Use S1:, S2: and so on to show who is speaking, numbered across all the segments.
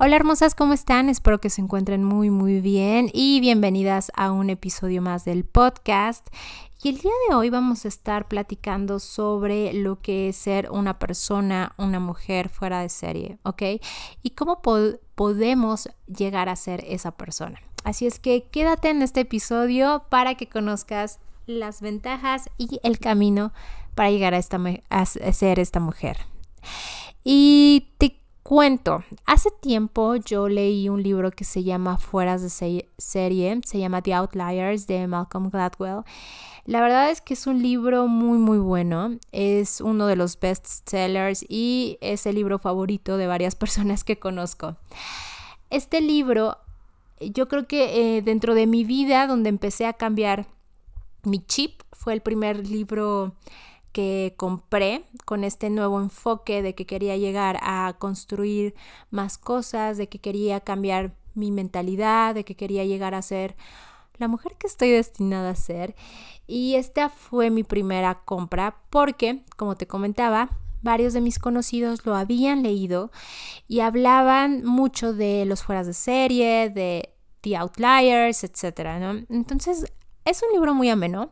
S1: Hola hermosas, ¿cómo están? Espero que se encuentren muy muy bien y bienvenidas a un episodio más del podcast. Y el día de hoy vamos a estar platicando sobre lo que es ser una persona, una mujer fuera de serie, ¿ok? Y cómo podemos llegar a ser esa persona. Así es que quédate en este episodio para que conozcas las ventajas y el camino para llegar a, esta, a ser esta mujer. Y te cuento, hace tiempo yo leí un libro que se llama Fueras de serie, se llama The Outliers de Malcolm Gladwell. La verdad es que es un libro muy muy bueno, es uno de los best sellers y es el libro favorito de varias personas que conozco. Este libro, yo creo que eh, dentro de mi vida, donde empecé a cambiar mi chip, fue el primer libro que compré con este nuevo enfoque de que quería llegar a construir más cosas, de que quería cambiar mi mentalidad, de que quería llegar a ser la mujer que estoy destinada a ser. Y esta fue mi primera compra porque, como te comentaba, varios de mis conocidos lo habían leído y hablaban mucho de los fueras de serie, de The Outliers, etc. ¿no? Entonces, es un libro muy ameno,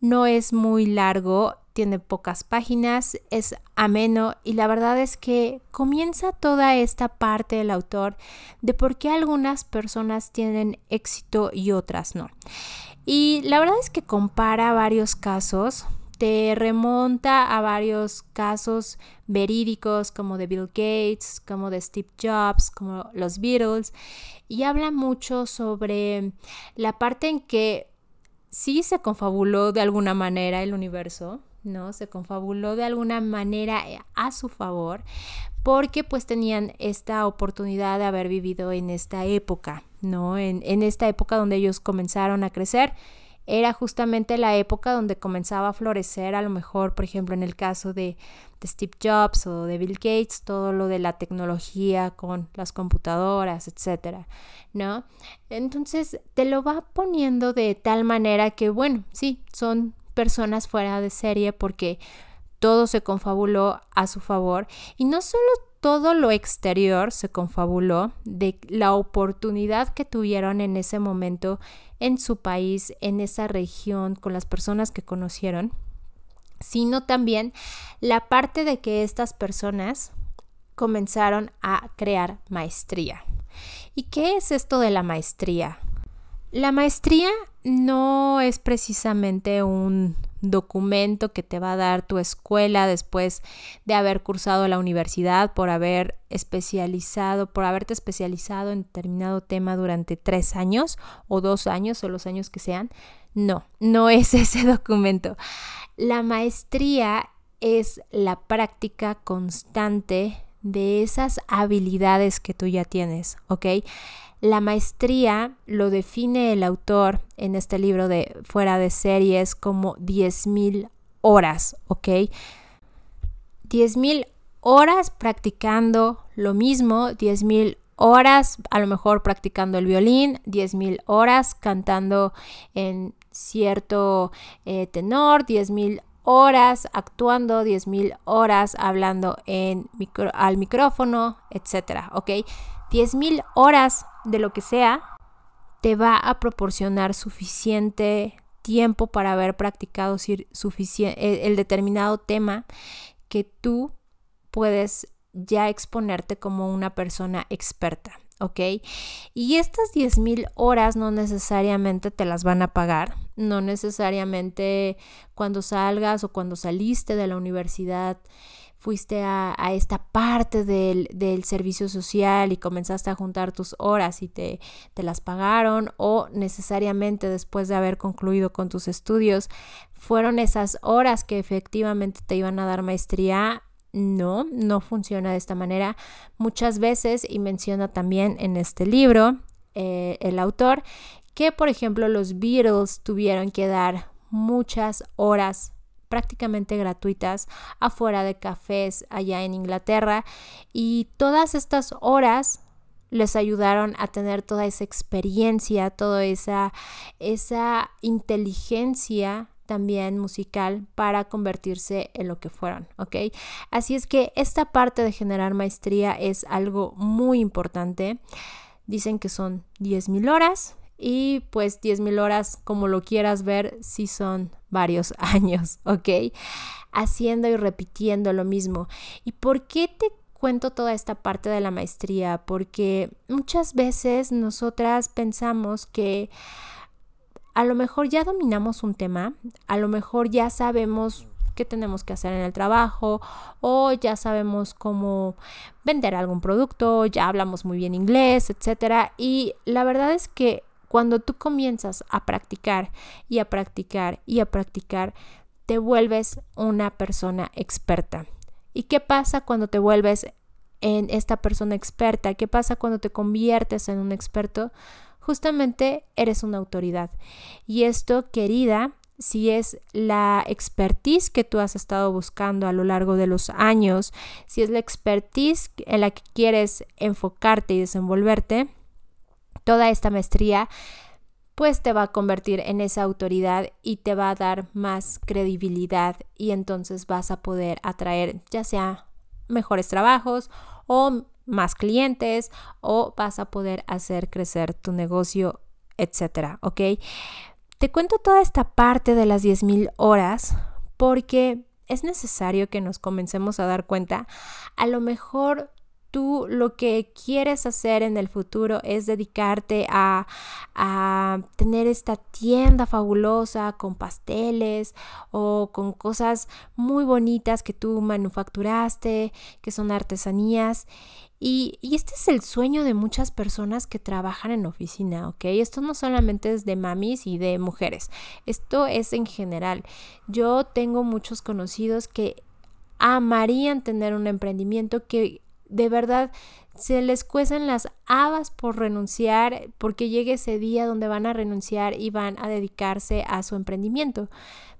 S1: no es muy largo tiene pocas páginas, es ameno y la verdad es que comienza toda esta parte del autor de por qué algunas personas tienen éxito y otras no. Y la verdad es que compara varios casos, te remonta a varios casos verídicos como de Bill Gates, como de Steve Jobs, como los Beatles, y habla mucho sobre la parte en que sí se confabuló de alguna manera el universo, ¿no? Se confabuló de alguna manera eh, a su favor porque pues tenían esta oportunidad de haber vivido en esta época, ¿no? En, esta época donde ellos comenzaron a crecer. Era justamente la época donde comenzaba a florecer, a lo mejor, por ejemplo, en el caso de, de Steve Jobs o de Bill Gates, todo lo de la tecnología con las computadoras, etcétera, ¿no? Entonces te lo va poniendo de tal manera que, bueno, sí, son personas fuera de serie porque todo se confabuló a su favor y no solo todo lo exterior se confabuló de la oportunidad que tuvieron en ese momento en su país, en esa región, con las personas que conocieron, sino también la parte de que estas personas comenzaron a crear maestría. ¿Y qué es esto de la maestría? La maestría no es precisamente un documento que te va a dar tu escuela después de haber cursado la universidad, por haber especializado, por haberte especializado en determinado tema durante tres años o dos años o los años que sean. No, no es ese documento. La maestría es la práctica constante de esas habilidades que tú ya tienes, ¿ok? La maestría lo define el autor en este libro de Fuera de Series como 10.000 horas, ¿ok? 10.000 horas practicando lo mismo, 10.000 horas a lo mejor practicando el violín, 10.000 horas cantando en cierto eh, tenor, 10.000 horas actuando, 10.000 horas hablando al micrófono, etcétera, ¿ok? 10.000 horas de lo que sea te va a proporcionar suficiente tiempo para haber practicado suficiente, el determinado tema que tú puedes ya exponerte como una persona experta, ¿ok? Y estas 10.000 horas no necesariamente te las van a pagar, no necesariamente cuando salgas o cuando saliste de la universidad fuiste a, esta parte del, servicio social y comenzaste a juntar tus horas y te, te las pagaron o necesariamente después de haber concluido con tus estudios fueron esas horas que efectivamente te iban a dar maestría no, no funciona de esta manera. Muchas veces, y menciona también en este libro, eh, el autor que, por ejemplo, los Beatles tuvieron que dar muchas horas prácticamente gratuitas afuera de cafés allá en Inglaterra y todas estas horas les ayudaron a tener toda esa experiencia, toda esa, esa inteligencia también musical para convertirse en lo que fueron, ¿ok? Así es que esta parte de generar maestría es algo muy importante. Dicen que son 10.000 horas y pues 10.000 horas, como lo quieras ver, sí son varios años, ¿ok? Haciendo y repitiendo lo mismo. ¿Y por qué te cuento toda esta parte de la maestría? Porque muchas veces nosotras pensamos que a lo mejor ya dominamos un tema, a lo mejor ya sabemos qué tenemos que hacer en el trabajo o ya sabemos cómo vender algún producto, ya hablamos muy bien inglés, etcétera. Y la verdad es que cuando tú comienzas a practicar y a practicar y a practicar, te vuelves una persona experta. ¿Y qué pasa cuando te vuelves en esta persona experta? ¿Qué pasa cuando te conviertes en un experto? justamente eres una autoridad. Y esto, querida, si es la expertise que tú has estado buscando a lo largo de los años, si es la expertise en la que quieres enfocarte y desenvolverte, toda esta maestría pues te va a convertir en esa autoridad y te va a dar más credibilidad y entonces vas a poder atraer ya sea mejores trabajos o más clientes o vas a poder hacer crecer tu negocio, etcétera, ¿ok? Te cuento toda esta parte de las 10.000 horas porque es necesario que nos comencemos a dar cuenta. A lo mejor tú lo que quieres hacer en el futuro es dedicarte a, tener esta tienda fabulosa con pasteles o con cosas muy bonitas que tú manufacturaste, que son artesanías. Y, y, este es el sueño de muchas personas que trabajan en oficina, ¿ok? Esto no solamente es de mamis y de mujeres, esto es en general. Yo tengo muchos conocidos que amarían tener un emprendimiento que de verdad se les cuecen las habas por renunciar, porque llegue ese día donde van a renunciar y van a dedicarse a su emprendimiento.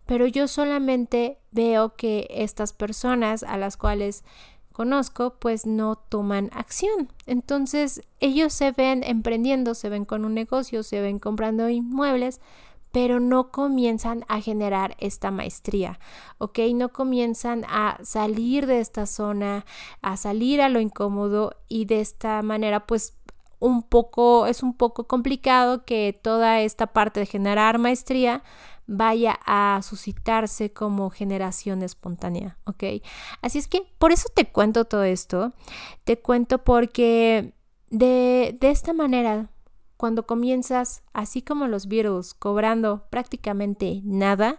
S1: Pero yo solamente veo que estas personas a las cuales conozco pues no toman acción. Entonces ellos se ven emprendiendo, se ven con un negocio, se ven comprando inmuebles, pero no comienzan a generar esta maestría, ¿ok? No comienzan a salir de esta zona, a salir a lo incómodo y de esta manera pues un poco, es un poco complicado que toda esta parte de generar maestría vaya a suscitarse como generación espontánea, ¿ok? Así es que por eso te cuento todo esto, te cuento porque de, de esta manera cuando comienzas, así como los Beatles, cobrando prácticamente nada,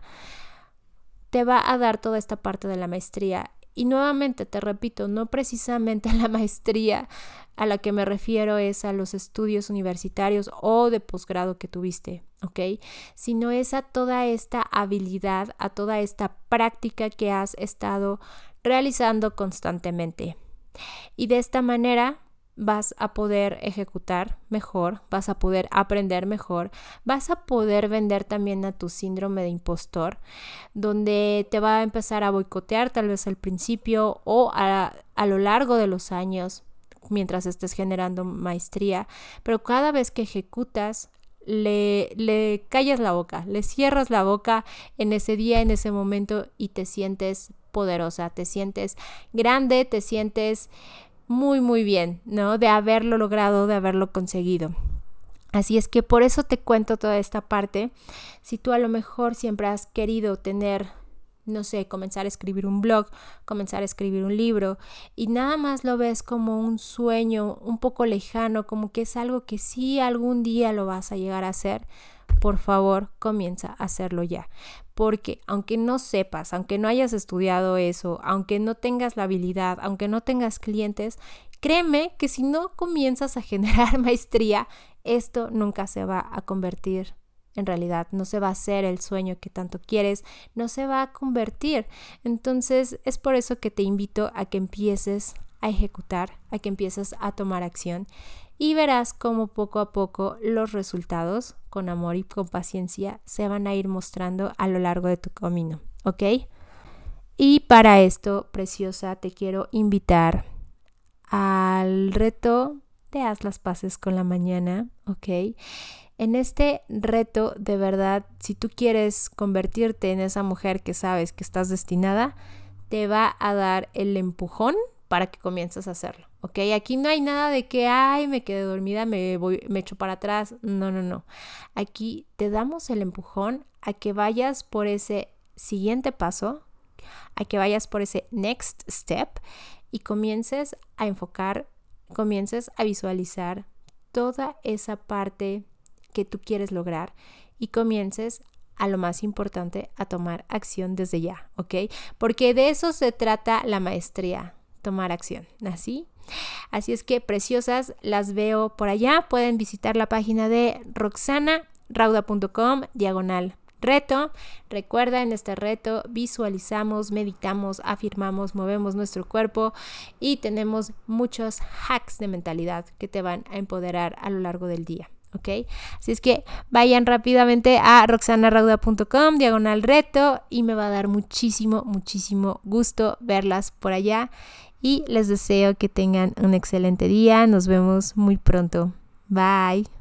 S1: te va a dar toda esta parte de la maestría. Y nuevamente te repito, no precisamente la maestría a la que me refiero es a los estudios universitarios o de posgrado que tuviste, ¿ok? Sino es a toda esta habilidad, a toda esta práctica que has estado realizando constantemente. Y de esta manera vas a poder ejecutar mejor, vas a poder aprender mejor, vas a poder vender también a tu síndrome de impostor, donde te va a empezar a boicotear tal vez al principio o a, a lo largo de los años mientras estés generando maestría, pero cada vez que ejecutas, le, le callas la boca, le cierras la boca en ese día, en ese momento y te sientes poderosa, te sientes grande, te sientes muy, muy bien, ¿no? De haberlo logrado, de haberlo conseguido. Así es que por eso te cuento toda esta parte. Si tú a lo mejor siempre has querido tener, no sé, comenzar a escribir un blog, comenzar a escribir un libro y nada más lo ves como un sueño un poco lejano, como que es algo que sí algún día lo vas a llegar a hacer, por favor comienza a hacerlo ya. Porque aunque no sepas, aunque no hayas estudiado eso, aunque no tengas la habilidad, aunque no tengas clientes, créeme que si no comienzas a generar maestría, esto nunca se va a convertir en realidad, no se va a hacer el sueño que tanto quieres, no se va a convertir. Entonces es por eso que te invito a que empieces a ejecutar, a que empieces a tomar acción y verás cómo poco a poco los resultados, con amor y con paciencia, se van a ir mostrando a lo largo de tu camino, ¿ok? Y para esto, preciosa, te quiero invitar al reto de haz las paces con la mañana, ¿ok? En este reto, de verdad, si tú quieres convertirte en esa mujer que sabes que estás destinada, te va a dar el empujón para que comiences a hacerlo, ¿ok? Aquí no hay nada de que, ay, me quedé dormida, me, voy, me echo para atrás. No, no, no. Aquí te damos el empujón a que vayas por ese siguiente paso, a que vayas por ese next step y comiences a enfocar, comiences a visualizar toda esa parte que tú quieres lograr y comiences a lo más importante, a tomar acción desde ya, ¿ok? Porque de eso se trata la maestría, tomar acción, ¿así? Así es que preciosas, las veo por allá. Pueden visitar la página de roxanarauda.com, diagonal reto. Recuerda, en este reto visualizamos, meditamos, afirmamos, movemos nuestro cuerpo y tenemos muchos hacks de mentalidad que te van a empoderar a lo largo del día. ¿Ok? Así es que vayan rápidamente a roxanarauda.com, diagonal reto, y me va a dar muchísimo, muchísimo gusto verlas por allá. Y les deseo que tengan un excelente día. Nos vemos muy pronto. Bye.